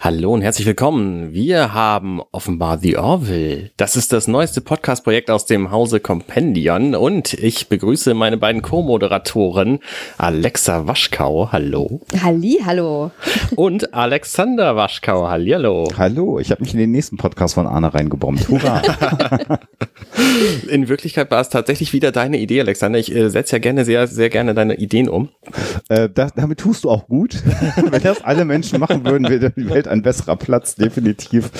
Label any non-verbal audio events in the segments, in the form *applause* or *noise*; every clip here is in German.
Hallo und herzlich willkommen. Wir haben offenbar The Orville. Das ist das neueste Podcast-Projekt aus dem Hause Compendion und ich begrüße meine beiden Co-Moderatoren Alexa Waschkau. Hallo. Halli, hallo. *laughs* Und Alexander Waschkau. Hallihallo. Hallo, ich habe mich in den nächsten Podcast von Arne reingebombt. Hurra. *laughs* in Wirklichkeit war es tatsächlich wieder deine Idee, Alexander. Ich äh, setze ja gerne sehr, sehr gerne deine Ideen um. Äh, das, damit tust du auch gut. *laughs* Wenn das alle Menschen machen würden, wäre die Welt ein besserer Platz, *laughs* definitiv.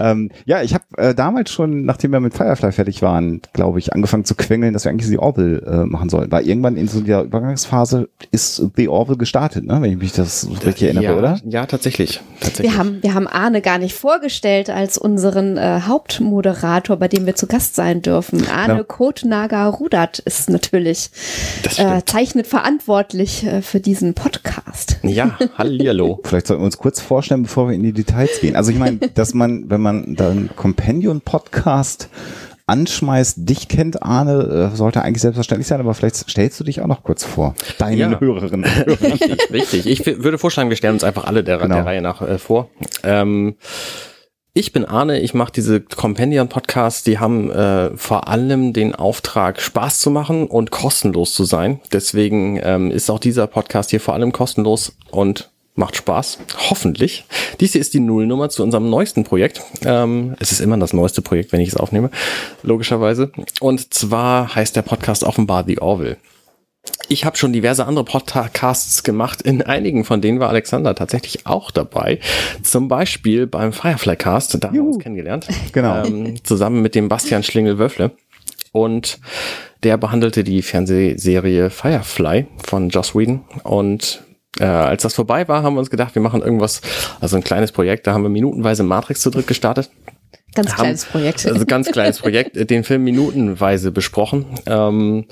ähm, ja, ich habe äh, damals schon, nachdem wir mit Firefly fertig waren, glaube ich, angefangen zu quengeln, dass wir eigentlich The Orville äh, machen sollen. Weil irgendwann in so der Übergangsphase ist The Orville gestartet, ne? wenn ich mich das richtig erinnere, ja, oder? Ja, tatsächlich. tatsächlich. Wir haben, wir haben Arne gar nicht vorgestellt als unseren äh, Hauptmoderator, bei dem wir zu Gast sein dürfen. Arne ja. Kotnager Rudert ist natürlich äh, zeichnet verantwortlich äh, für diesen Podcast. Ja, *laughs* hallihallo. Vielleicht sollten wir uns kurz vorstellen, bevor wir in die Details gehen. Also ich meine, *laughs* dass man, wenn man dann Companion-Podcast anschmeißt, dich kennt Arne, äh, sollte eigentlich selbstverständlich sein, aber vielleicht stellst du dich auch noch kurz vor. Deinen ja. Hörerinnen. *laughs* Richtig, richtig. Ich würde vorschlagen, wir stellen uns einfach alle der, genau. der Reihe nach äh, vor. Ähm, ich bin Arne, ich mache diese Companion-Podcasts, die haben äh, vor allem den Auftrag, Spaß zu machen und kostenlos zu sein. Deswegen ähm, ist auch dieser Podcast hier vor allem kostenlos und macht Spaß. Hoffentlich. Dies hier ist die Nullnummer zu unserem neuesten Projekt. Ähm, es ist immer das neueste Projekt, wenn ich es aufnehme, logischerweise. Und zwar heißt der Podcast offenbar The Orville. Ich habe schon diverse andere Podcasts gemacht. In einigen von denen war Alexander tatsächlich auch dabei. Zum Beispiel beim Firefly Cast, da haben wir uns kennengelernt. Genau. Ähm, zusammen mit dem Bastian Schlingel-Wöffle. Und der behandelte die Fernsehserie Firefly von Joss Whedon. Und äh, als das vorbei war, haben wir uns gedacht, wir machen irgendwas, also ein kleines Projekt. Da haben wir minutenweise Matrix zu dritt gestartet. Ganz kleines Projekt. Also ganz kleines Projekt, *laughs* den Film minutenweise besprochen. Ähm,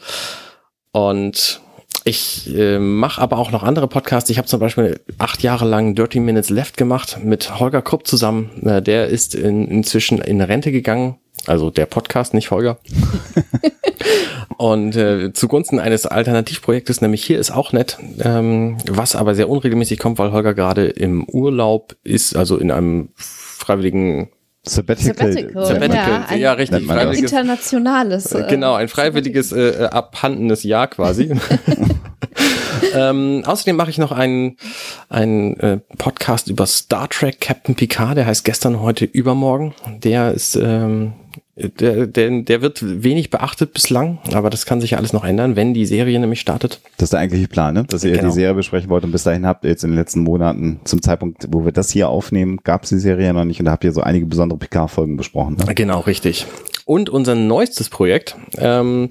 und ich äh, mache aber auch noch andere Podcasts. Ich habe zum Beispiel acht Jahre lang Dirty Minutes Left gemacht mit Holger Krupp zusammen. Äh, der ist in, inzwischen in Rente gegangen. Also der Podcast, nicht Holger. *laughs* Und äh, zugunsten eines Alternativprojektes, nämlich hier ist auch nett, ähm, was aber sehr unregelmäßig kommt, weil Holger gerade im Urlaub ist, also in einem freiwilligen Sabbatical. Sabbatical. Sabbatical. Ja, ja richtig. Freiwilliges, internationales. Äh, genau, ein freiwilliges äh, abhandenes Jahr quasi. *laughs* ähm, außerdem mache ich noch einen, einen äh, Podcast über Star Trek Captain Picard, der heißt gestern, heute, übermorgen. Der ist ähm, der, der, der wird wenig beachtet bislang, aber das kann sich ja alles noch ändern, wenn die Serie nämlich startet. Das ist der eigentliche Plan, ne? dass ihr genau. die Serie besprechen wollt und bis dahin habt ihr jetzt in den letzten Monaten, zum Zeitpunkt, wo wir das hier aufnehmen, gab es die Serie noch nicht und da habt ihr so einige besondere PK-Folgen besprochen. Ne? Genau, richtig. Und unser neuestes Projekt, ähm,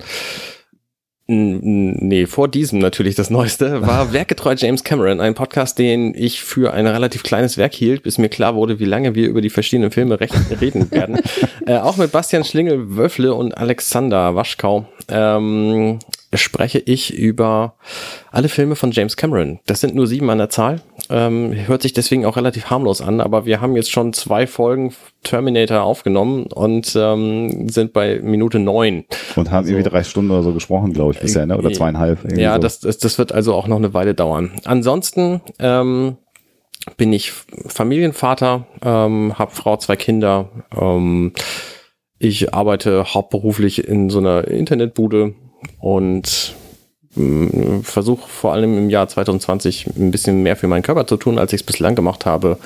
Nee, vor diesem natürlich das Neueste, war *laughs* Werkgetreu James Cameron, ein Podcast, den ich für ein relativ kleines Werk hielt, bis mir klar wurde, wie lange wir über die verschiedenen Filme *laughs* reden werden. äh, auch mit Bastian Schlingel, Wöffle und Alexander Waschkau. Ähm, spreche ich über alle Filme von James Cameron. Das sind nur sieben an der Zahl. Ähm, hört sich deswegen auch relativ harmlos an, aber wir haben jetzt schon zwei Folgen Terminator aufgenommen und ähm, sind bei Minute neun. Und haben also, irgendwie drei Stunden oder so gesprochen, glaube ich, bisher, ne? oder zweieinhalb. Ja, so. das, das, das wird also auch noch eine Weile dauern. Ansonsten ähm, bin ich Familienvater, ähm, habe Frau, zwei Kinder. Ähm, ich arbeite hauptberuflich in so einer Internetbude und versuche vor allem im Jahr 2020 ein bisschen mehr für meinen Körper zu tun, als ich es bislang gemacht habe.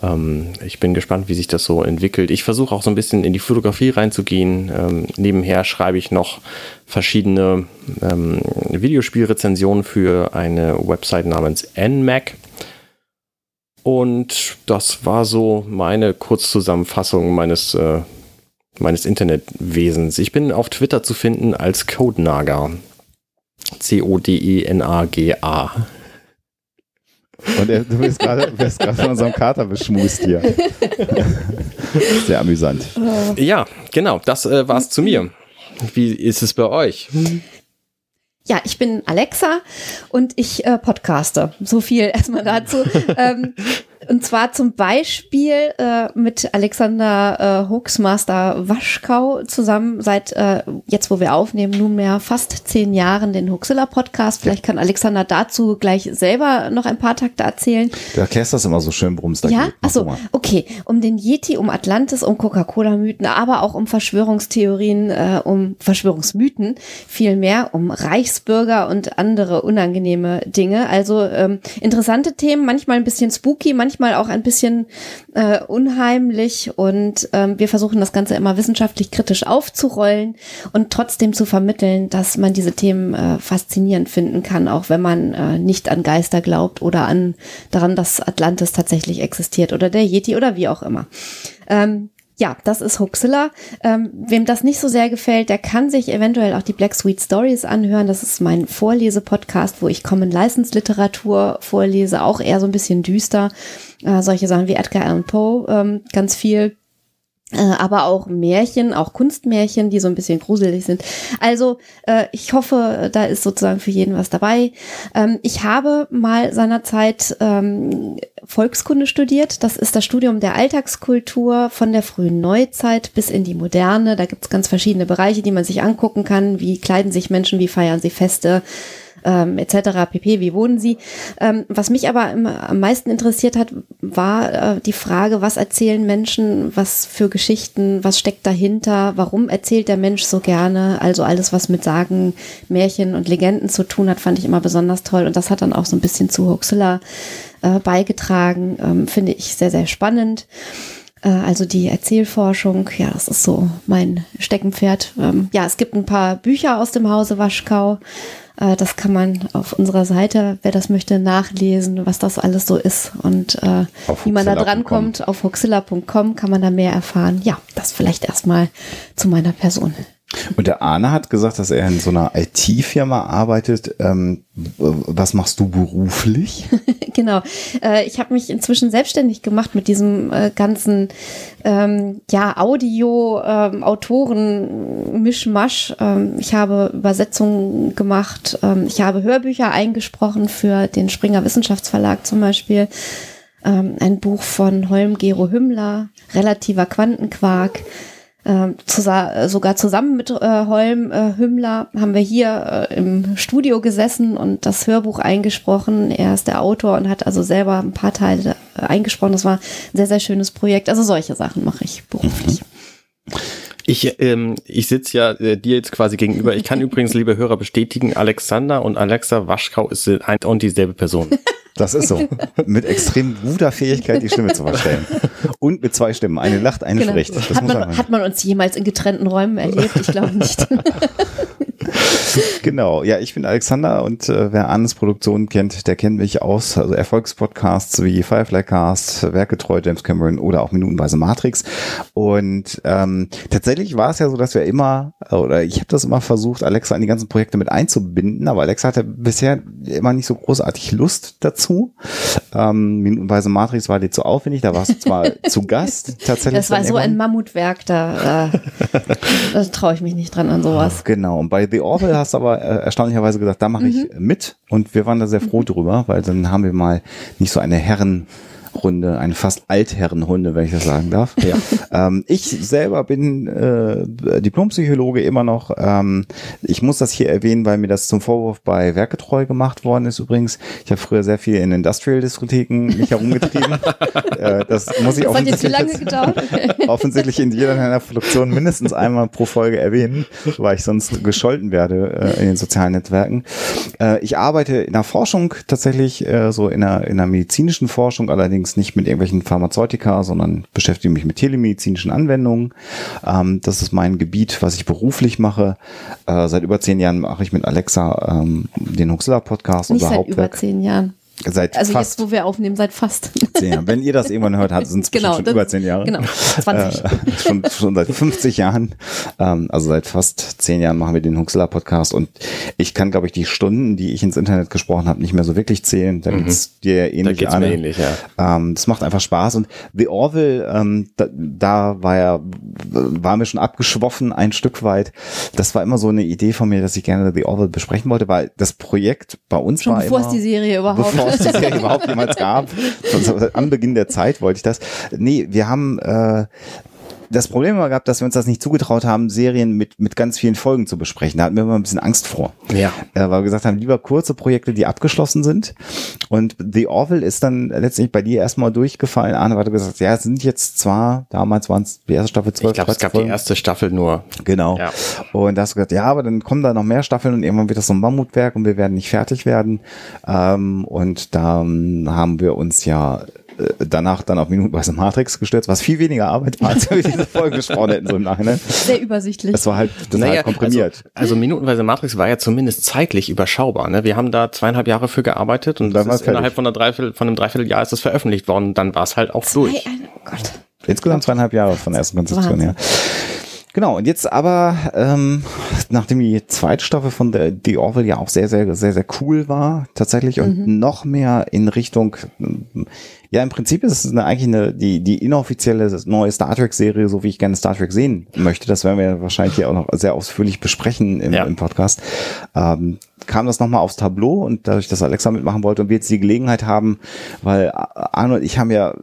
Ähm, ich bin gespannt, wie sich das so entwickelt. Ich versuche auch so ein bisschen in die Fotografie reinzugehen. Ähm, nebenher schreibe ich noch verschiedene ähm, Videospielrezensionen für eine Website namens NMAC. Und das war so meine Kurzzusammenfassung meines äh, meines Internetwesens. Ich bin auf Twitter zu finden als Codenaga. C-O-D-E-N-A-G-A. Und er, du wirst gerade von unserem Kater beschmust hier. *laughs* Sehr amüsant. Ja, genau, das äh, war's zu mir. Wie ist es bei euch? Ja, ich bin Alexa und ich äh, podcaste. So viel erstmal dazu. *laughs* ähm, und zwar zum Beispiel äh, mit Alexander äh, Hoaxmaster Waschkau zusammen seit äh, jetzt, wo wir aufnehmen, nunmehr fast zehn Jahren den Hoaxilla Podcast. Vielleicht kann Alexander dazu gleich selber noch ein paar Takte erzählen. Du erklärst das immer so schön, worum es da ja? geht. Ja, achso, okay. Um den Yeti, um Atlantis, um Coca-Cola-Mythen, aber auch um Verschwörungstheorien, äh, um Verschwörungsmythen, viel mehr um Reichsbürger und andere unangenehme Dinge. Also ähm, interessante Themen, manchmal ein bisschen spooky, manchmal auch ein bisschen äh, unheimlich und ähm, wir versuchen das Ganze immer wissenschaftlich kritisch aufzurollen und trotzdem zu vermitteln, dass man diese Themen äh, faszinierend finden kann, auch wenn man äh, nicht an Geister glaubt oder an daran, dass Atlantis tatsächlich existiert oder der Yeti oder wie auch immer. Ähm, ja, das ist Huxilla. Ähm, wem das nicht so sehr gefällt, der kann sich eventuell auch die Black Sweet Stories anhören. Das ist mein Vorlesepodcast, wo ich Common License Literatur vorlese, auch eher so ein bisschen düster. Äh, solche Sachen wie Edgar Allan Poe, ähm, ganz viel. Äh, aber auch Märchen, auch Kunstmärchen, die so ein bisschen gruselig sind. Also äh, ich hoffe, da ist sozusagen für jeden was dabei. Ähm, ich habe mal seinerzeit ähm, Volkskunde studiert. Das ist das Studium der Alltagskultur von der frühen Neuzeit bis in die Moderne. Da gibt es ganz verschiedene Bereiche, die man sich angucken kann. Wie kleiden sich Menschen, wie feiern sie Feste? Ähm, etc. pp. Wie wohnen sie? Ähm, was mich aber am meisten interessiert hat, war äh, die Frage, was erzählen Menschen, was für Geschichten, was steckt dahinter, warum erzählt der Mensch so gerne? Also alles, was mit Sagen, Märchen und Legenden zu tun hat, fand ich immer besonders toll und das hat dann auch so ein bisschen zu Huxilla äh, beigetragen, ähm, finde ich sehr, sehr spannend äh, also die Erzählforschung, ja, das ist so mein Steckenpferd. Ähm, ja, es gibt ein paar Bücher aus dem Hause Waschkau. Äh, das kann man auf unserer Seite, wer das möchte, nachlesen, was das alles so ist und äh, wie man da drankommt. Auf hoxilla.com kann man da mehr erfahren. Ja, das vielleicht erstmal zu meiner Person. Und der Arne hat gesagt, dass er in so einer IT-Firma arbeitet. Ähm, was machst du beruflich? *laughs* genau. Äh, ich habe mich inzwischen selbstständig gemacht mit diesem äh, ganzen ähm, ja, Audio-Autoren-Mischmasch. Ähm, ich habe Übersetzungen gemacht. Ähm, ich habe Hörbücher eingesprochen für den Springer Wissenschaftsverlag zum Beispiel. Ähm, ein Buch von Holm Gero Hümmler, relativer Quantenquark. Ähm, sogar zusammen mit äh, Holm äh, Hümmler haben wir hier äh, im Studio gesessen und das Hörbuch eingesprochen. Er ist der Autor und hat also selber ein paar Teile äh, eingesprochen. Das war ein sehr, sehr schönes Projekt. Also solche Sachen mache ich beruflich. Mhm. Ich, ähm, ich sitze ja äh, dir jetzt quasi gegenüber. Ich kann übrigens, liebe Hörer, bestätigen, Alexander und Alexa Waschkau ist ein und dieselbe Person. Das ist so. mit extrem guter Fähigkeit, die Stimme zu verstellen. Und mit zwei Stimmen. Eine lacht, eine genau. spricht. hat, man, hat man uns jemals in getrennten Räumen erlebt? Ich glaube nicht. *laughs* *laughs* genau, ja, ich bin Alexander und äh, wer Annes Produktion kennt, der kennt mich aus also Erfolgspodcasts wie Fireflycast, Werketreu, James Cameron oder auch Minutenweise Matrix. Und ähm, tatsächlich war es ja so, dass wir immer, oder ich habe das immer versucht, Alexa in die ganzen Projekte mit einzubinden, aber Alexa hatte bisher immer nicht so großartig Lust dazu. Ähm, Minutenweise Matrix war dir zu aufwendig, da warst du zwar *laughs* zu Gast tatsächlich. Das war so ein Mammutwerk, da, äh, *laughs* da traue ich mich nicht dran an sowas. Genau, und bei The Orville hast aber äh, erstaunlicherweise gesagt, da mache ich mhm. mit und wir waren da sehr froh mhm. drüber, weil dann haben wir mal nicht so eine Herren Runde, eine fast Altherrenrunde, wenn ich das sagen darf. Ja. ähm, ich selber bin äh, Diplompsychologe immer noch. Ähm, ich muss das hier erwähnen, weil mir das zum Vorwurf bei Werketreu gemacht worden ist übrigens. Ich habe früher sehr viel in Industrial-Diskotheken mich herumgetrieben. *laughs* äh, das muss ich das offensichtlich, *laughs* offensichtlich in jeder einer Produktion mindestens einmal pro Folge erwähnen, weil ich sonst gescholten werde äh, in den sozialen Netzwerken. Äh, ich arbeite in der Forschung tatsächlich, äh, so in der, in der medizinischen Forschung, allerdings allerdings nicht mit irgendwelchen Pharmazeutika, sondern beschäftige mich mit telemedizinischen Anwendungen. Ähm, das ist mein Gebiet, was ich beruflich mache. Äh, seit über zehn Jahren mache ich mit Alexa ähm, den Huxilla Podcast. Nicht seit über zehn Jahren. Seit also fast jetzt, wo wir aufnehmen, seit fast. Zehn Jahren. Wenn ihr das irgendwann hört, sind *laughs* es genau, schon das, über zehn Jahre. Genau, 20. Äh, *laughs* schon, schon seit 50 Jahren. Ähm, also seit fast zehn Jahren machen wir den Huxler Podcast und ich kann, glaube ich, die Stunden, die ich ins Internet gesprochen habe, nicht mehr so wirklich zählen. Da mhm. geht's dir ja ähnlich. Da geht's mir ähnlich, ja. Ähm, das macht einfach Spaß und The Orville, ähm, da, da war ja, war mir schon abgeschwoffen ein Stück weit. Das war immer so eine Idee von mir, dass ich gerne The Orville besprechen wollte, weil das Projekt bei uns schon war bevor immer, es die Serie überhaupt bevor es die Serie überhaupt jemals gab. Am Beginn der Zeit wollte ich das. Nee, wir haben äh, das Problem war gehabt, dass wir uns das nicht zugetraut haben, Serien mit, mit ganz vielen Folgen zu besprechen. Da hatten wir immer ein bisschen Angst vor. Ja. Äh, weil wir gesagt haben, lieber kurze Projekte, die abgeschlossen sind. Und The Orville ist dann letztendlich bei dir erstmal durchgefallen. Arne hat gesagt, ja, es sind jetzt zwar, damals waren es die erste Staffel zwölf. Ich glaube, es gab Folgen. die erste Staffel nur. Genau. Ja. Und da hast du gesagt, ja, aber dann kommen da noch mehr Staffeln und irgendwann wird das so ein Mammutwerk und wir werden nicht fertig werden. Ähm, und da haben wir uns ja danach dann auf minutenweise Matrix gestürzt, was viel weniger Arbeit war, als wir diese Folge gesprochen hätten, so im Nachhinein. Sehr übersichtlich. Das war halt, das naja, war halt komprimiert. Also, also, minutenweise Matrix war ja zumindest zeitlich überschaubar. Ne? Wir haben da zweieinhalb Jahre für gearbeitet und, und das ist innerhalb von, einer Dreiviertel, von einem Dreivierteljahr ist das veröffentlicht worden. Dann war es halt auch Zwei, durch. Oh Gott. Insgesamt zweieinhalb Jahre von der ersten Konzeption her. Genau, und jetzt aber, ähm, nachdem die zweite Staffel von The, The Orville ja auch sehr, sehr, sehr, sehr cool war, tatsächlich, mhm. und noch mehr in Richtung ja, im Prinzip ist es eine, eigentlich eine, die, die inoffizielle neue Star Trek-Serie, so wie ich gerne Star Trek sehen möchte. Das werden wir wahrscheinlich hier auch noch sehr ausführlich besprechen im, ja. im Podcast. Ähm, kam das nochmal aufs Tableau und dadurch, dass Alexa mitmachen wollte und wir jetzt die Gelegenheit haben, weil Arno und ich haben ja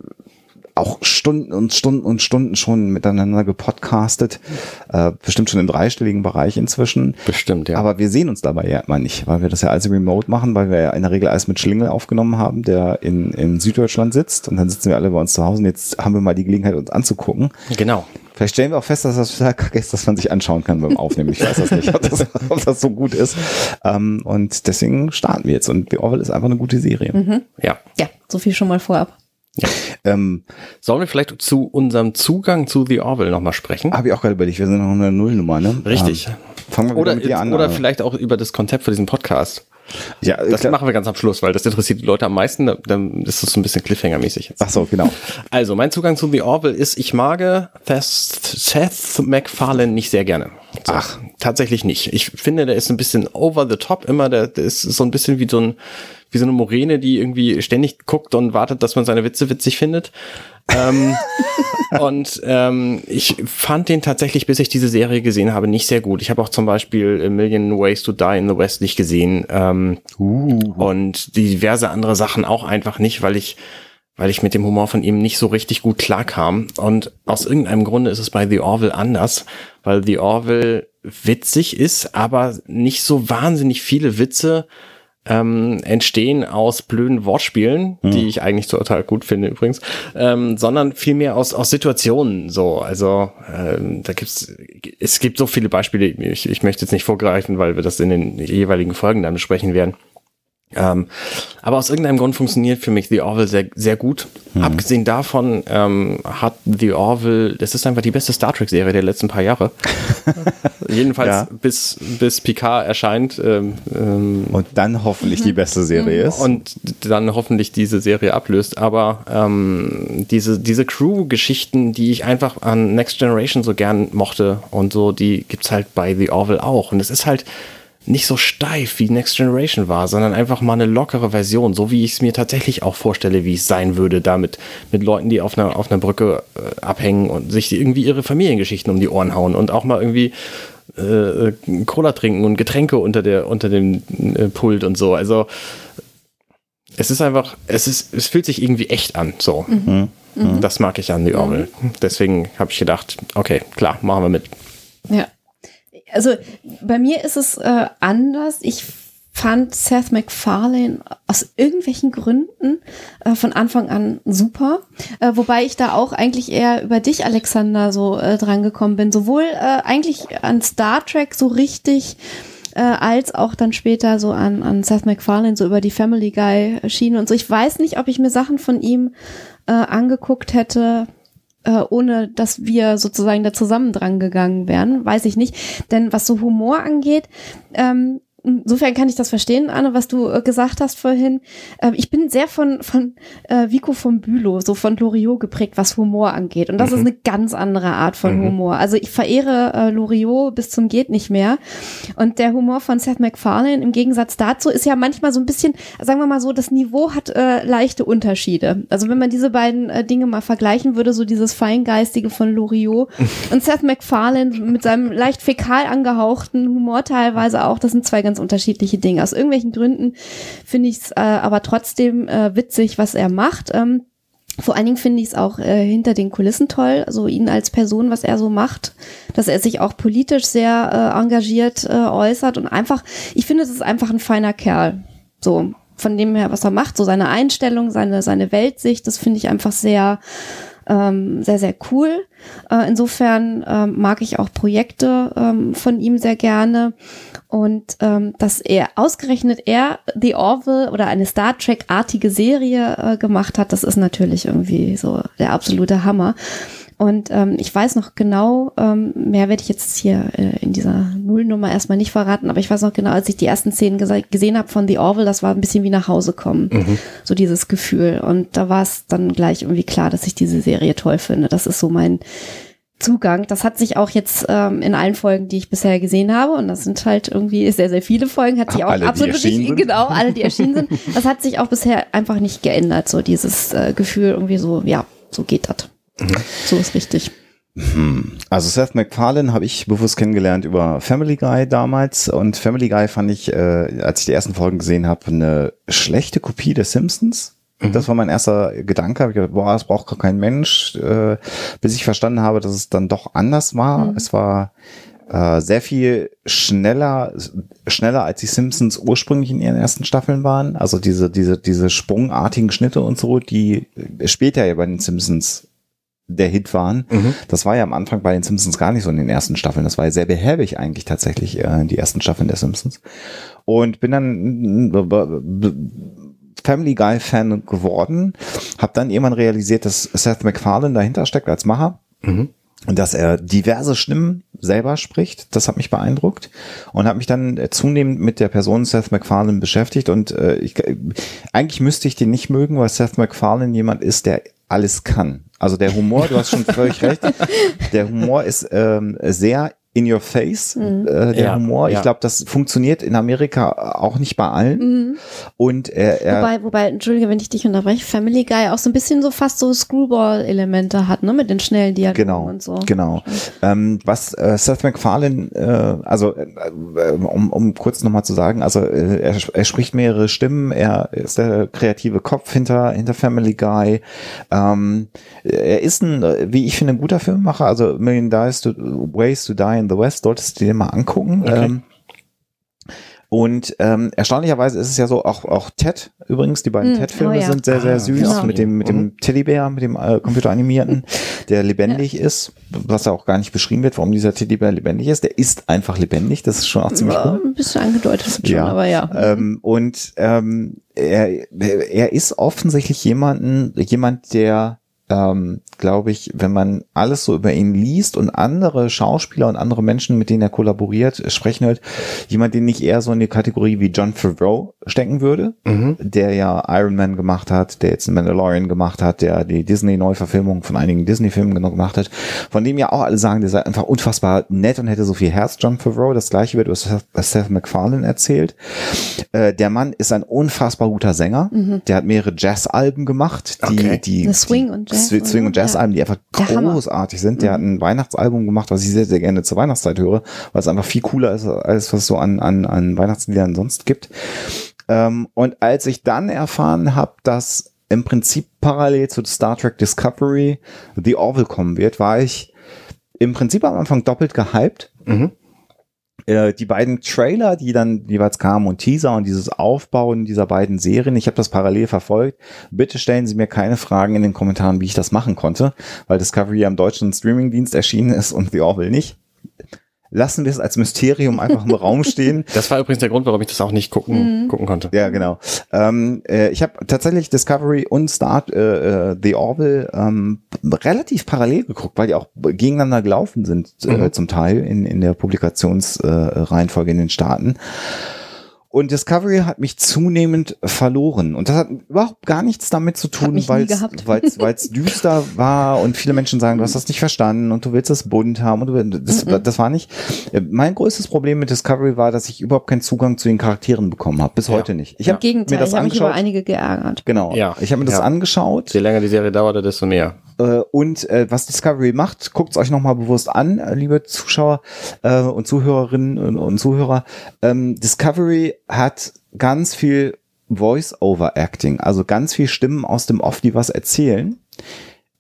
auch Stunden und Stunden und Stunden schon miteinander gepodcastet. Äh, bestimmt schon im dreistelligen Bereich inzwischen. Bestimmt, ja. Aber wir sehen uns dabei ja immer nicht, weil wir das ja alles remote machen, weil wir ja in der Regel alles mit Schlingel aufgenommen haben, der in, in Süddeutschland sitzt. Und dann sitzen wir alle bei uns zu Hause und jetzt haben wir mal die Gelegenheit, uns anzugucken. Genau. Vielleicht stellen wir auch fest, dass das total kacke ist, dass man sich anschauen kann beim Aufnehmen. Ich weiß das nicht, ob das, *laughs* ob das so gut ist. Ähm, und deswegen starten wir jetzt. Und The Orwell ist einfach eine gute Serie. Mhm. Ja. Ja, so viel schon mal vorab. Ja. Ähm, Sollen wir vielleicht zu unserem Zugang zu The Orville nochmal sprechen? Habe ich auch gerade überlegt, wir sind noch eine Nullnummer, ne? Richtig. Ähm, fangen wir oder, mit dir an. Oder vielleicht auch über das Konzept für diesen Podcast. Ja, das klar. machen wir ganz am Schluss, weil das interessiert die Leute am meisten. Dann ist es so ein bisschen Cliffhanger-mäßig jetzt. Ach so, genau. Also, mein Zugang zu The Orville ist, ich mag Seth MacFarlane nicht sehr gerne. So, Ach. Tatsächlich nicht. Ich finde, der ist ein bisschen over the top immer. Der, der ist so ein bisschen wie so ein wie so eine Morene, die irgendwie ständig guckt und wartet, dass man seine Witze witzig findet. ähm, *laughs* und ähm, ich fand den tatsächlich, bis ich diese Serie gesehen habe, nicht sehr gut. Ich habe auch zum Beispiel A Million Ways to Die in the West nicht gesehen ähm, uh. und diverse andere Sachen auch einfach nicht, weil ich weil ich mit dem Humor von ihm nicht so richtig gut klarkam. Und aus irgendeinem Grunde ist es bei The Orville anders, weil The Orville witzig ist, aber nicht so wahnsinnig viele Witze ähm, entstehen aus blöden Wortspielen, mhm. die ich eigentlich total gut finde übrigens, ähm, sondern vielmehr aus, aus Situationen so. Also ähm, da gibt's es gibt so viele Beispiele, ich, ich möchte jetzt nicht vorgreifen, weil wir das in den jeweiligen Folgen dann besprechen werden. Ähm, aber aus irgendeinem Grund funktioniert für mich The Orville sehr, sehr gut. Mhm. Abgesehen davon ähm, hat The Orville, das ist einfach die beste Star Trek-Serie der letzten paar Jahre. *laughs* Jedenfalls ja. bis, bis Picard erscheint. Ähm, ähm, und dann hoffentlich die beste Serie ist. Und dann hoffentlich diese Serie ablöst. Aber ähm, diese, diese Crew-Geschichten, die ich einfach an Next Generation so gern mochte und so, die gibt's halt bei The Orville auch. Und es ist halt nicht so steif wie Next Generation war, sondern einfach mal eine lockere Version, so wie ich es mir tatsächlich auch vorstelle, wie es sein würde, damit mit Leuten, die auf einer, auf einer Brücke äh, abhängen und sich irgendwie ihre Familiengeschichten um die Ohren hauen und auch mal irgendwie äh, Cola trinken und Getränke unter der unter dem äh, Pult und so. Also es ist einfach, es ist, es fühlt sich irgendwie echt an. So, mhm. Mhm. das mag ich an The Orville. Mhm. Deswegen habe ich gedacht, okay, klar, machen wir mit. Ja also bei mir ist es äh, anders. Ich fand Seth MacFarlane aus irgendwelchen Gründen äh, von Anfang an super. Äh, wobei ich da auch eigentlich eher über dich, Alexander, so äh, dran gekommen bin. Sowohl äh, eigentlich an Star Trek so richtig, äh, als auch dann später so an, an Seth MacFarlane, so über die Family Guy Schiene und so. Ich weiß nicht, ob ich mir Sachen von ihm äh, angeguckt hätte, äh, ohne dass wir sozusagen da zusammen dran gegangen wären, weiß ich nicht. Denn was so Humor angeht, ähm, insofern kann ich das verstehen, Anne, was du äh, gesagt hast vorhin. Äh, ich bin sehr von, von äh, Vico von Bülow, so von Loriot geprägt, was Humor angeht. Und das mhm. ist eine ganz andere Art von mhm. Humor. Also ich verehre äh, Loriot bis zum geht nicht mehr. Und der Humor von Seth MacFarlane im Gegensatz dazu ist ja manchmal so ein bisschen, sagen wir mal so, das Niveau hat äh, leichte Unterschiede. Also wenn man diese beiden äh, Dinge mal vergleichen würde, so dieses Feingeistige von Loriot *laughs* und Seth MacFarlane mit seinem leicht fäkal angehauchten Humor teilweise auch, das sind zwei ganz ganz unterschiedliche Dinge. Aus irgendwelchen Gründen finde ich es äh, aber trotzdem äh, witzig, was er macht. Ähm, vor allen Dingen finde ich es auch äh, hinter den Kulissen toll, so ihn als Person, was er so macht, dass er sich auch politisch sehr äh, engagiert äh, äußert und einfach, ich finde, es ist einfach ein feiner Kerl. So, von dem her, was er macht, so seine Einstellung, seine, seine Weltsicht, das finde ich einfach sehr, ähm, sehr, sehr cool. Äh, insofern ähm, mag ich auch Projekte ähm, von ihm sehr gerne. Und ähm, dass er ausgerechnet er The Orville oder eine Star Trek-artige Serie äh, gemacht hat, das ist natürlich irgendwie so der absolute Hammer. Und ähm, ich weiß noch genau, ähm, mehr werde ich jetzt hier äh, in dieser Nullnummer erstmal nicht verraten, aber ich weiß noch genau, als ich die ersten Szenen gesehen habe von The Orville, das war ein bisschen wie nach Hause kommen. Mhm. So dieses Gefühl. Und da war es dann gleich irgendwie klar, dass ich diese Serie toll finde. Das ist so mein Zugang. Das hat sich auch jetzt ähm, in allen Folgen, die ich bisher gesehen habe, und das sind halt irgendwie sehr, sehr viele Folgen, hat sich auch alle, absolut nicht, genau, alle, die erschienen sind, *laughs* das hat sich auch bisher einfach nicht geändert, so dieses äh, Gefühl irgendwie so, ja, so geht das. Mhm. So ist richtig. Hm. Also Seth MacFarlane habe ich bewusst kennengelernt über Family Guy damals und Family Guy fand ich, äh, als ich die ersten Folgen gesehen habe, eine schlechte Kopie der Simpsons. Mhm. Das war mein erster Gedanke. Ich gedacht, boah, das braucht gar kein Mensch, äh, bis ich verstanden habe, dass es dann doch anders war. Mhm. Es war äh, sehr viel schneller, schneller als die Simpsons ursprünglich in ihren ersten Staffeln waren. Also diese, diese, diese sprungartigen Schnitte und so, die später ja bei den Simpsons der Hit waren. Mhm. Das war ja am Anfang bei den Simpsons gar nicht so in den ersten Staffeln. Das war ja sehr behäbig eigentlich tatsächlich äh, in die ersten Staffeln der Simpsons. Und bin dann äh, Family Guy Fan geworden, habe dann irgendwann realisiert, dass Seth MacFarlane dahinter steckt als Macher. Mhm. Und dass er diverse Stimmen selber spricht, das hat mich beeindruckt und habe mich dann zunehmend mit der Person Seth MacFarlane beschäftigt und äh, ich, eigentlich müsste ich den nicht mögen, weil Seth MacFarlane jemand ist, der alles kann. Also der Humor, du hast schon völlig recht, der Humor ist ähm, sehr in your face, mhm. äh, der ja, Humor. Ich ja. glaube, das funktioniert in Amerika auch nicht bei allen. Mhm. Und er, er wobei, wobei, entschuldige, wenn ich dich unterbreche, Family Guy auch so ein bisschen so fast so Screwball-Elemente hat, ne, mit den schnellen Dialogen genau, und so. Genau. Ähm, was äh, Seth MacFarlane, äh, also äh, um, um kurz nochmal zu sagen, also äh, er, er spricht mehrere Stimmen, er ist der kreative Kopf hinter hinter Family Guy. Ähm, er ist ein, wie ich finde, ein guter Filmemacher. Also Million Dies to, Ways to Die in the West, solltest du dir mal angucken. Okay. Ähm, und ähm, erstaunlicherweise ist es ja so, auch, auch Ted übrigens, die beiden mm, Ted-Filme oh ja. sind sehr, sehr ah, süß genau. mit dem, mit dem mhm. Teddybär, mit dem äh, computeranimierten, *laughs* der lebendig ja. ist, was ja auch gar nicht beschrieben wird, warum dieser Teddybär lebendig ist. Der ist einfach lebendig, das ist schon auch ziemlich cool. Ein bisschen angedeutet schon, ja. aber ja. Ähm, und ähm, er, er ist offensichtlich jemanden, jemand, der ähm, glaube ich, wenn man alles so über ihn liest und andere Schauspieler und andere Menschen, mit denen er kollaboriert, sprechen hört, jemand, den ich eher so in die Kategorie wie John Favreau stecken würde, mhm. der ja Iron Man gemacht hat, der jetzt Mandalorian gemacht hat, der die Disney-Neuverfilmung von einigen Disney-Filmen gemacht hat, von dem ja auch alle sagen, der sei einfach unfassbar nett und hätte so viel Herz, John Favreau. Das gleiche wird über Seth MacFarlane erzählt. Äh, der Mann ist ein unfassbar guter Sänger. Mhm. Der hat mehrere Jazz-Alben gemacht, die, okay. die, Swing und Jazz. Swing und Jazz-Alben, die einfach großartig sind. Der mhm. hat ein Weihnachtsalbum gemacht, was ich sehr, sehr gerne zur Weihnachtszeit höre, weil es einfach viel cooler ist, als was es so an, an, an Weihnachtsliedern sonst gibt. Ähm, und als ich dann erfahren habe, dass im Prinzip parallel zu Star Trek Discovery The Orville kommen wird, war ich im Prinzip am Anfang doppelt gehypt. Mhm. Äh, die beiden Trailer, die dann jeweils kamen und Teaser und dieses Aufbauen dieser beiden Serien, ich habe das parallel verfolgt. Bitte stellen Sie mir keine Fragen in den Kommentaren, wie ich das machen konnte, weil Discovery am deutschen Streamingdienst erschienen ist und The Orville nicht lassen wir es als Mysterium einfach im Raum stehen. *laughs* Das war übrigens der Grund, warum ich das auch nicht gucken, mhm. gucken konnte. Ja, genau. Ähm, äh, ich habe tatsächlich Discovery und Start äh, äh, The Orville ähm, relativ parallel geguckt, weil die auch gegeneinander gelaufen sind, äh, mhm. zum Teil in, in der Publikationsreihenfolge äh, in den Staaten. Und Discovery hat mich zunehmend verloren. Und das hat überhaupt gar nichts damit zu tun, weil es *laughs* düster war und viele Menschen sagen, du hast das nicht verstanden und du willst es bunt haben. Und du, das, mhm. das war nicht. Mein größtes Problem mit Discovery war, dass ich überhaupt keinen Zugang zu den Charakteren bekommen habe. Bis ja. heute nicht. Ich ja. habe mir das ich angeschaut. Mich über einige geärgert. Genau. Ja. Ich habe mir das ja. angeschaut. Je länger die Serie dauerte, desto mehr. Äh, und äh, was Discovery macht, guckt es euch nochmal bewusst an, äh, liebe Zuschauer äh, und Zuhörerinnen und, und Zuhörer. Ähm, Discovery hat ganz viel Voice-Over-Acting, also ganz viel Stimmen aus dem Off, die was erzählen.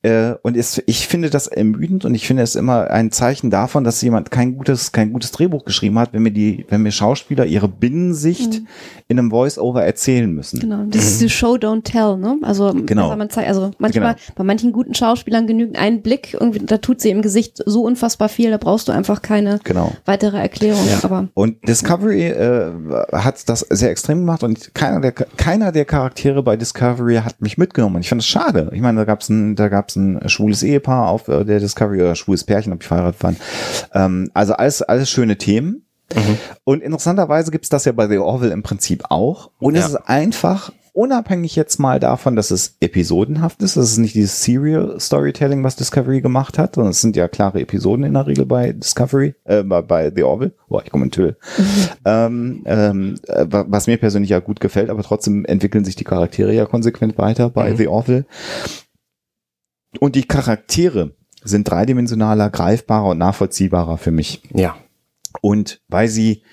Äh, und ist, ich finde das ermüdend und ich finde es immer ein Zeichen davon, dass jemand kein gutes, kein gutes Drehbuch geschrieben hat, wenn mir die, wenn mir Schauspieler ihre Binnensicht mhm. in einem Voice-Over erzählen müssen. Genau, das ist *laughs* die Show Don't Tell, ne? Also, genau. man zeigt, also manchmal, genau. bei manchen guten Schauspielern genügt ein Blick, irgendwie, da tut sie im Gesicht so unfassbar viel, da brauchst du einfach keine genau. weitere Erklärung. Ja. Aber, und Discovery äh, hat das sehr extrem gemacht und keiner der, keiner der Charaktere bei Discovery hat mich mitgenommen. Und ich fand es schade. Ich meine, da gab's ein, da gab's ein schwules Ehepaar auf äh, der Discovery oder schwules Pärchen, ob ich verheiratet waren. Ähm, also alles, alles schöne Themen. Mhm. Und interessanterweise gibt's das ja bei The Orville im Prinzip auch. Und ja. es ist einfach unabhängig jetzt mal davon, dass es episodenhaft ist, das ist nicht dieses Serial Storytelling, was Discovery gemacht hat, sondern es sind ja klare Episoden in der Regel bei Discovery, äh, bei, bei The Orville. Boah, ich komme in Tüll. *laughs* Ähm, ähm, äh, was mir persönlich ja gut gefällt, aber trotzdem entwickeln sich die Charaktere ja konsequent weiter bei mhm. The Orville. Und die Charaktere sind dreidimensionaler, greifbarer und nachvollziehbarer für mich. Ja. Und weil sie,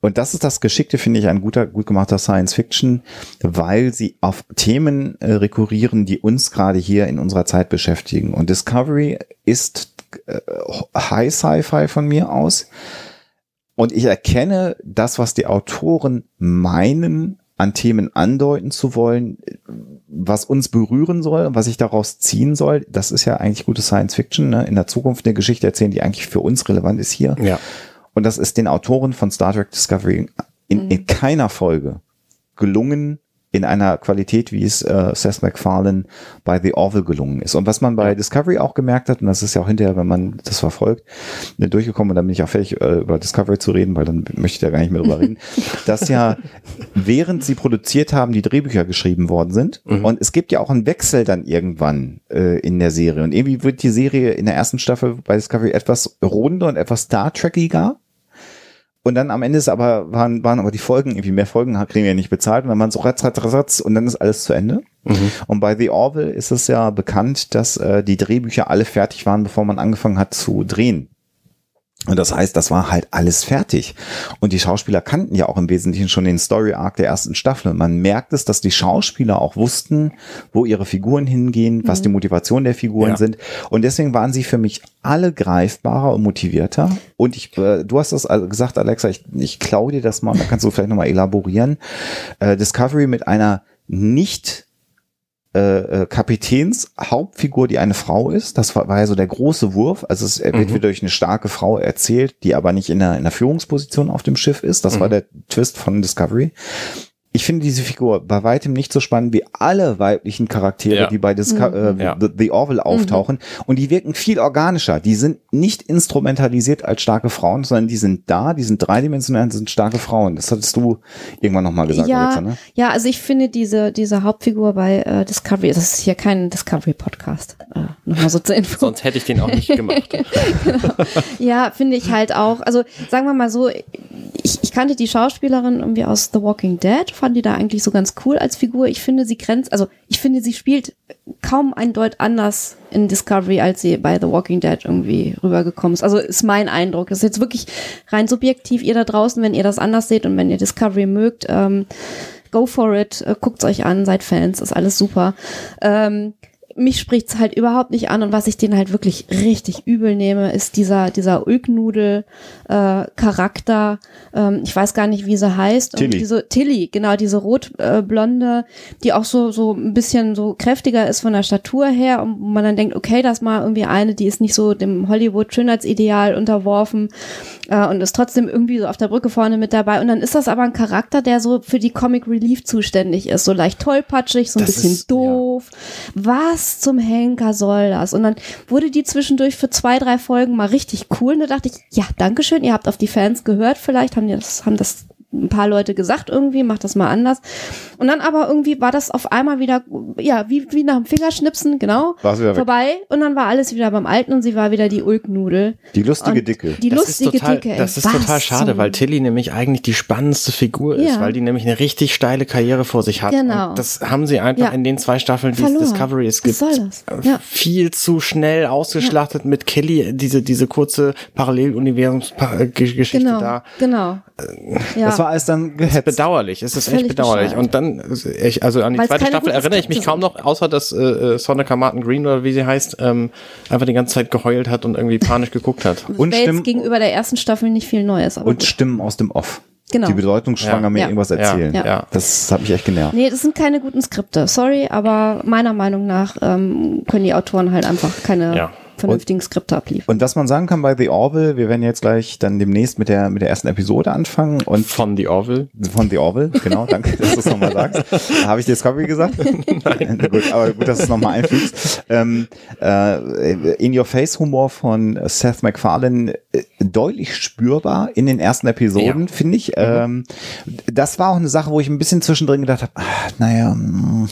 und das ist das Geschickte, finde ich, ein guter, gut gemachter Science Fiction, weil sie auf Themen äh, rekurrieren, die uns gerade hier in unserer Zeit beschäftigen. Und Discovery ist äh, High Sci-Fi von mir aus. Und ich erkenne das, was die Autoren meinen, an Themen andeuten zu wollen, was uns berühren soll, was ich daraus ziehen soll. Das ist ja eigentlich gute Science Fiction. Ne? In der Zukunft eine Geschichte erzählen, die eigentlich für uns relevant ist hier. Ja. Und das ist den Autoren von Star Trek Discovery in, mhm. in keiner Folge gelungen, in einer Qualität, wie es äh, Seth MacFarlane bei The Orville gelungen ist. Und was man bei Discovery auch gemerkt hat, und das ist ja auch hinterher, wenn man das verfolgt, ne, durchgekommen, und dann bin ich auch fertig, äh, über Discovery zu reden, weil dann möchte ich da gar nicht mehr drüber reden, *laughs* dass ja, während sie produziert haben, die Drehbücher geschrieben worden sind. Mhm. Und es gibt ja auch einen Wechsel dann irgendwann äh, in der Serie. Und irgendwie wird die Serie in der ersten Staffel bei Discovery etwas runder und etwas Star Trekiger. Und dann am Ende ist aber, waren, waren aber die Folgen, irgendwie mehr Folgen kriegen wir ja nicht bezahlt und dann waren so ratz, ratz, ratz und dann ist alles zu Ende. Mhm. Und bei The Orville ist es ja bekannt, dass äh, die Drehbücher alle fertig waren, bevor man angefangen hat zu drehen. Und das heißt, das war halt alles fertig. Und die Schauspieler kannten ja auch im Wesentlichen schon den Story Arc der ersten Staffel. Und man merkt es, dass die Schauspieler auch wussten, wo ihre Figuren hingehen, was mhm. die Motivation der Figuren ja. sind. Und deswegen waren sie für mich alle greifbarer und motivierter. Und ich, äh, du hast das gesagt, Alexa, ich, ich klaue dir das mal, da kannst du vielleicht nochmal elaborieren. Äh, Discovery mit einer nicht äh, äh, Kapitäns Hauptfigur, die eine Frau ist. Das war, war ja so der große Wurf. Also es wird mhm. wieder durch eine starke Frau erzählt, die aber nicht in einer, in einer Führungsposition auf dem Schiff ist. Das mhm. war der Twist von Discovery ich finde diese Figur bei weitem nicht so spannend wie alle weiblichen Charaktere, ja. die bei Disco mhm. äh, ja. The, The, Orville auftauchen. Mhm. Und die wirken viel organischer. Die sind nicht instrumentalisiert als starke Frauen, sondern die sind da, die sind dreidimensional, sind starke Frauen. Das hattest du irgendwann nochmal gesagt, ja, Alexa, ne? Ja, also ich finde diese, diese Hauptfigur bei äh, Discovery, das ist hier kein Discovery-Podcast, äh, nochmal so zur Info. Sonst hätte ich den auch nicht gemacht. *laughs* genau. Ja, finde ich halt auch. Also sagen wir mal so, ich, ich kannte die Schauspielerin irgendwie aus The Walking Dead, fand die da eigentlich so ganz cool als Figur. Ich finde, sie grenzt, also ich finde, sie spielt kaum ein Deut anders in Discovery, als sie bei The Walking Dead irgendwie rübergekommen ist. Also ist mein Eindruck. Das ist jetzt wirklich rein subjektiv. Ihr da draußen, wenn ihr das anders seht und wenn ihr Discovery mögt, ähm, go for it, äh, guckt's euch an, seid Fans, ist alles super. Ähm, mich spricht's halt überhaupt nicht an und was ich den halt wirklich richtig übel nehme, ist dieser, dieser Ulknudel äh, Charakter. Ähm, ich weiß gar nicht, wie sie heißt. Tilly. Und diese Tilly, genau, diese rotblonde, äh, die auch so, so ein bisschen so kräftiger ist von der Statur her und man dann denkt, okay, das mal irgendwie eine, die ist nicht so dem Hollywood-Schönheitsideal unterworfen äh, und ist trotzdem irgendwie so auf der Brücke vorne mit dabei. Und dann ist das aber ein Charakter, der so für die Comic Relief zuständig ist. So leicht tollpatschig, so ein das bisschen ist, doof. Ja. Was zum Henker soll das? Und dann wurde die zwischendurch für zwei, drei Folgen mal richtig cool. Und da dachte ich, ja, Dankeschön, ihr habt auf die Fans gehört. Vielleicht haben die das, haben das ein paar Leute gesagt irgendwie, mach das mal anders. Und dann aber irgendwie war das auf einmal wieder, ja, wie, wie nach dem Fingerschnipsen, genau, vorbei. Und dann war alles wieder beim Alten und sie war wieder die Ulknudel. Die lustige und Dicke. Die das lustige total, Dicke. Das ist total schade, weil Tilly nämlich eigentlich die spannendste Figur ist, ja. weil die nämlich eine richtig steile Karriere vor sich hat. Genau. Und das haben sie einfach ja. in den zwei Staffeln, die es Discovery es gibt, ja. viel zu schnell ausgeschlachtet mit Kelly, diese, diese kurze Paralleluniversumsgeschichte genau, da. Genau. Ja. Das war alles dann gehetzt. bedauerlich. Es ist echt bedauerlich. Und dann, ich, also an die Weil's zweite Staffel erinnere ich mich kaum noch, außer dass äh, äh Sonica Martin Green oder wie sie heißt, ähm, einfach die ganze Zeit geheult hat und irgendwie panisch geguckt hat. Und Stimmen, gegenüber der ersten Staffel nicht viel Neues. und gut. Stimmen aus dem Off. Genau. Die bedeutungsschwanger ja. mir ja. irgendwas erzählen. Ja. ja. Das habe ich echt genervt. Nee, das sind keine guten Skripte. Sorry, aber meiner Meinung nach ähm, können die Autoren halt einfach keine vernünftigen Skripte abliefern. Und was man sagen kann bei The Orville, wir werden jetzt gleich dann demnächst mit der, mit der ersten Episode anfangen. Und von The Orville? Von The Orville, genau, danke, dass du es nochmal sagst. *laughs* Habe ich Discovery gesagt? *laughs* Nein. *laughs* gut, aber gut, dass du es nochmal einfügst. Ähm, äh, In-Your-Face-Humor von Seth MacFarlane äh, deutlich spürbar in den ersten Episoden, ja. finde ich. Mhm. Ähm, das war auch eine Sache, wo ich ein bisschen zwischendrin gedacht habe, ah, naja, hm,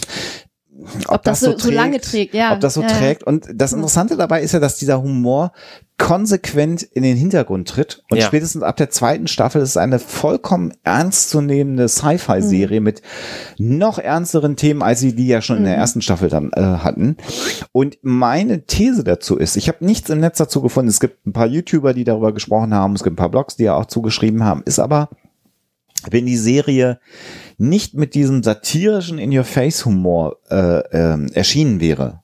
ob, ob das, das, so, trägt, so lange trägt, ja. Ob das so ja, trägt. Und das Interessante dabei ist ja, dass dieser Humor konsequent in den Hintergrund tritt. Und ja. spätestens ab der zweiten Staffel ist es eine vollkommen ernstzunehmende Sci-Fi-Serie mhm. mit noch ernsteren Themen, als sie die ja schon mhm. in der mhm. ersten Staffel dann äh, hatten. Und meine These dazu ist, ich habe nichts im Netz dazu gefunden. Es gibt ein paar YouTuber, die darüber gesprochen haben. Es gibt ein paar Blogs, die ja auch zugeschrieben haben. Ist aber, wenn die Serie nicht mit diesem satirischen In-Your-Face-Humor äh, äh, erschienen wäre,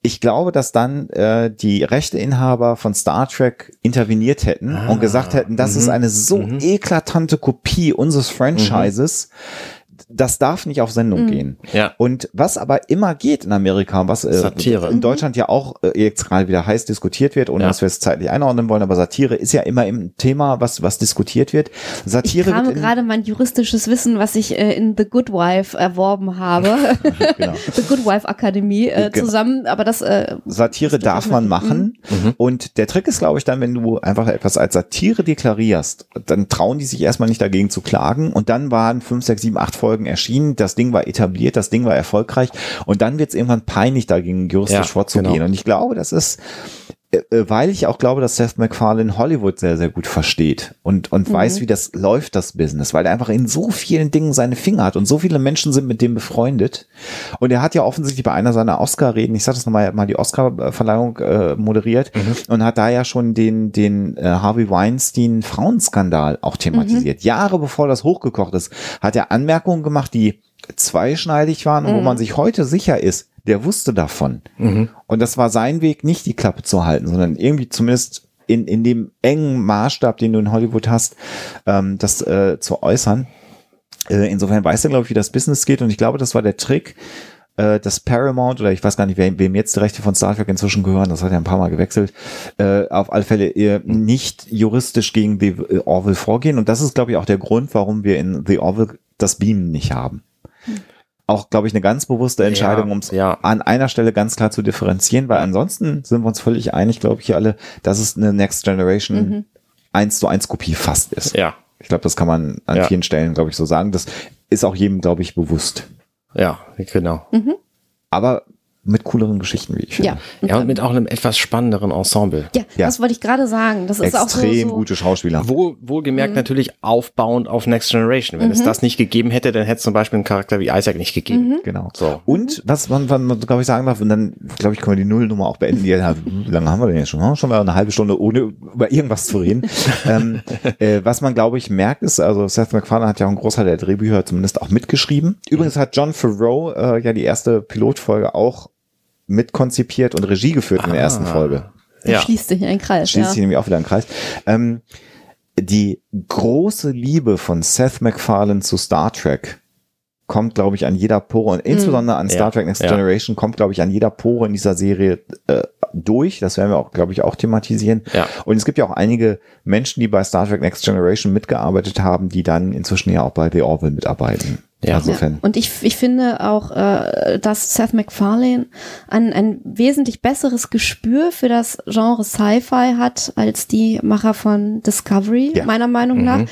ich glaube, dass dann äh, die Rechteinhaber von Star Trek interveniert hätten ah, und gesagt hätten, das ist mhm, eine so mhm. eklatante Kopie unseres Franchises. Mhm das darf nicht auf Sendung mhm. gehen. Ja. Und was aber immer geht in Amerika, was äh, Satire. in Deutschland ja auch äh, jetzt gerade wieder heiß diskutiert wird, ohne ja. dass wir es zeitlich einordnen wollen, aber Satire ist ja immer im Thema, was was diskutiert wird. Satire ich habe gerade mein juristisches Wissen, was ich äh, in The Good Wife erworben habe, *laughs* genau. *laughs* The Good Wife Akademie äh, zusammen, aber das äh, Satire darf man machen mhm. und der Trick ist, glaube ich, dann, wenn du einfach etwas als Satire deklarierst, dann trauen die sich erstmal nicht dagegen zu klagen und dann waren fünf, sechs, sieben, acht Folgen erschienen, das Ding war etabliert, das Ding war erfolgreich und dann wird es irgendwann peinlich, dagegen juristisch ja, vorzugehen. Genau. Und ich glaube, das ist weil ich auch glaube, dass Seth MacFarlane Hollywood sehr, sehr gut versteht und, und mhm. weiß, wie das läuft, das Business, weil er einfach in so vielen Dingen seine Finger hat und so viele Menschen sind mit dem befreundet. Und er hat ja offensichtlich bei einer seiner Oscar-Reden, ich sag das nochmal, mal die Oscar-Verleihung äh, moderiert mhm. und hat da ja schon den, den äh, Harvey Weinstein Frauenskandal auch thematisiert. Mhm. Jahre bevor das hochgekocht ist, hat er Anmerkungen gemacht, die zweischneidig waren und wo mhm. man sich heute sicher ist, der wusste davon. Mhm. Und das war sein Weg, nicht die Klappe zu halten, sondern irgendwie zumindest in, in dem engen Maßstab, den du in Hollywood hast, ähm, das äh, zu äußern. Äh, insofern weiß er, glaube ich, wie das Business geht. Und ich glaube, das war der Trick, äh, dass Paramount oder ich weiß gar nicht, wem, wem jetzt die Rechte von Star Trek inzwischen gehören, das hat ja ein paar Mal gewechselt, äh, auf alle Fälle äh, nicht juristisch gegen The Orville vorgehen. Und das ist, glaube ich, auch der Grund, warum wir in The Orville das Beamen nicht haben. Hm auch, glaube ich, eine ganz bewusste Entscheidung, um es ja. an einer Stelle ganz klar zu differenzieren, weil ansonsten sind wir uns völlig einig, glaube ich, hier alle, dass es eine Next Generation mhm. 1 zu 1 Kopie fast ist. Ja. Ich glaube, das kann man an ja. vielen Stellen, glaube ich, so sagen. Das ist auch jedem, glaube ich, bewusst. Ja, genau. Mhm. Aber mit cooleren Geschichten, wie ich finde. Ja, und, ja, und mit auch einem etwas spannenderen Ensemble. Ja, ja. das wollte ich gerade sagen. Das ist Extrem auch so, gute Schauspieler. Wohl, wohlgemerkt mhm. natürlich aufbauend auf Next Generation. Wenn mhm. es das nicht gegeben hätte, dann hätte es zum Beispiel einen Charakter wie Isaac nicht gegeben. Mhm. Genau. So. Und was man, man glaube ich, sagen darf, und dann, glaube ich, können wir die Nullnummer auch beenden. Die, wie lange haben wir denn jetzt schon? Schon mal eine halbe Stunde, ohne über irgendwas zu reden. *laughs* ähm, äh, was man, glaube ich, merkt, ist, also Seth MacFarlane hat ja auch einen Großteil der Drehbücher zumindest auch mitgeschrieben. Übrigens hat John Farrow äh, ja die erste Pilotfolge auch mitkonzipiert und Regie geführt ah, in der ersten ah. Folge. Ja. Schließt sich ein Kreis. Schließt ja. sich nämlich auch wieder ein Kreis. Ähm, die große Liebe von Seth MacFarlane zu Star Trek kommt, glaube ich, an jeder Pore und insbesondere an Star ja, Trek Next ja. Generation kommt, glaube ich, an jeder Pore in dieser Serie äh, durch. Das werden wir auch, glaube ich, auch thematisieren. Ja. Und es gibt ja auch einige Menschen, die bei Star Trek Next Generation mitgearbeitet haben, die dann inzwischen ja auch bei The Orville mitarbeiten. Ja, insofern. Ja. Und ich, ich finde auch, äh, dass Seth MacFarlane ein, ein wesentlich besseres Gespür für das Genre Sci-Fi hat als die Macher von Discovery, ja. meiner Meinung nach. Mhm.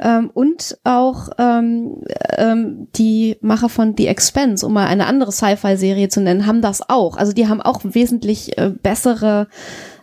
Ähm, und auch ähm, ähm, die Macher von The Expense, um mal eine andere Sci-Fi-Serie zu nennen, haben das auch. Also die haben auch wesentlich äh, bessere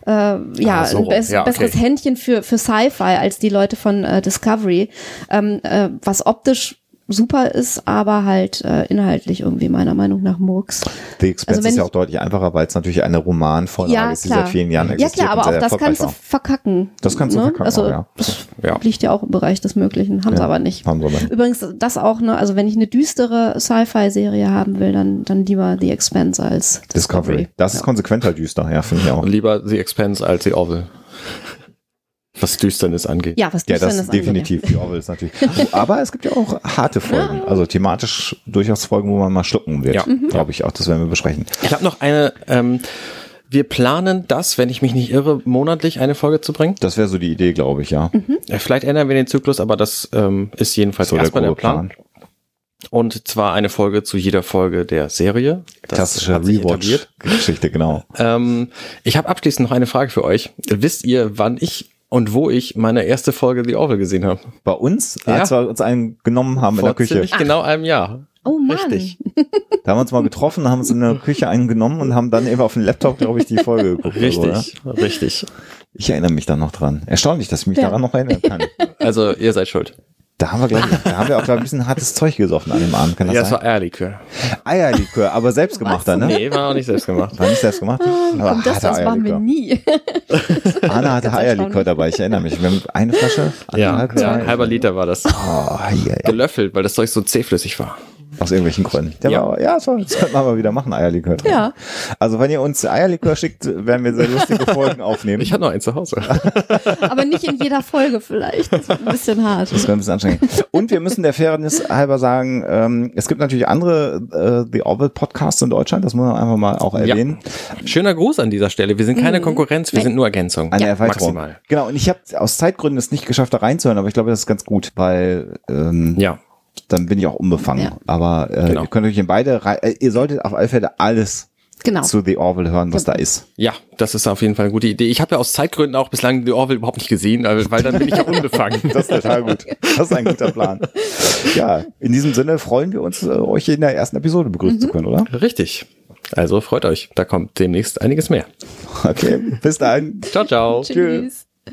äh, ja, ah, so. ein bess ja, okay. besseres Händchen für, für Sci-Fi als die Leute von äh, Discovery, ähm, äh, was optisch super ist, aber halt äh, inhaltlich irgendwie meiner Meinung nach Murks. The Expense also ist ja auch deutlich einfacher, weil es natürlich eine Romanvorlage ja, ist, die seit vielen Jahren existiert. Ja klar, aber auch das kannst du verkacken. Das kannst du ne? verkacken, also, ja. Das ja. liegt ja auch im Bereich des Möglichen, haben ja, sie aber nicht. Haben sie nicht. Übrigens, das auch, ne, also wenn ich eine düstere Sci-Fi-Serie haben will, dann, dann lieber The Expense als Discovery. Discovery. Das ist konsequenter düster, ja, finde ich auch. Lieber The Expense als The Orville. Was Düsternis angeht. Ja, was Düsternis Ja, das ist definitiv. Die Orwell ist natürlich. Aber es gibt ja auch harte Folgen. Also thematisch durchaus Folgen, wo man mal schlucken wird. Ja. Mhm. Glaube ich auch. Das werden wir besprechen. Ich habe noch eine, ähm, wir planen das, wenn ich mich nicht irre, monatlich eine Folge zu bringen. Das wäre so die Idee, glaube ich, ja. Mhm. Vielleicht ändern wir den Zyklus, aber das ähm, ist jedenfalls so erstmal der, der Plan. Plan. Und zwar eine Folge zu jeder Folge der Serie. Das Klassische Rewatch-Geschichte, genau. Ähm, ich habe abschließend noch eine Frage für euch. Wisst ihr, wann ich und wo ich meine erste Folge The Orville gesehen habe. Bei uns, ja. als wir uns einen genommen haben Vor in der Küche. Ziemlich genau einem Jahr. Oh Mann. Richtig. Da haben wir uns mal getroffen, haben uns in der Küche einen genommen und haben dann eben auf dem Laptop, glaube ich, die Folge *laughs* geguckt. Richtig, ja? richtig. Ich erinnere mich da noch dran. Erstaunlich, dass ich mich ja. daran noch erinnern kann. Also, ihr seid schuld. Da haben wir, glaube ich, da haben wir auch glaub, ein bisschen hartes Zeug gesoffen an dem Abend. Kann das ja, sein? es war Eierlikör. Eierlikör, aber selbstgemachter, ne? Nee, war auch nicht selbstgemacht. War nicht selbstgemacht? Ah, aber das, *laughs* das waren wir nie. Anna hatte Eierlikör dabei, ich erinnere mich. Wir haben eine Flasche, ja, ja, ein halber Liter war das. Oh, yeah, Gelöffelt, weil das Zeug so zähflüssig war. Aus irgendwelchen Gründen. Der ja, war, ja das, das könnten wir mal wieder machen, Eierlikör. Drin. Ja. Also wenn ihr uns Eierlikör schickt, werden wir sehr lustige *laughs* Folgen aufnehmen. Ich habe noch einen zu Hause. *laughs* Aber nicht in jeder Folge vielleicht. Das wird ein bisschen hart. Das wird ein bisschen anstrengend. Und wir müssen der Fairness halber sagen, ähm, es gibt natürlich andere äh, The Orbit Podcasts in Deutschland, das muss man einfach mal auch erwähnen. Ja. Schöner Gruß an dieser Stelle. Wir sind keine mhm. Konkurrenz, wir nee. sind nur Ergänzung. Eine ja. Erweiterung. Maximal. Genau, und ich habe aus Zeitgründen es nicht geschafft, da reinzuhören, aber ich glaube, das ist ganz gut, weil ähm, ja dann bin ich auch unbefangen. Ja. Aber äh, genau. ihr könnt euch in beide, äh, ihr solltet auf alle Fälle alles genau. zu The Orville hören, was genau. da ist. Ja, das ist auf jeden Fall eine gute Idee. Ich habe ja aus Zeitgründen auch bislang The Orville überhaupt nicht gesehen, weil dann bin ich ja unbefangen. *laughs* das ist total gut. Das ist ein guter Plan. Ja, in diesem Sinne freuen wir uns, äh, euch in der ersten Episode begrüßen mhm. zu können, oder? Richtig. Also freut euch, da kommt demnächst einiges mehr. Okay, bis dann. Ciao, ciao. Tschüss.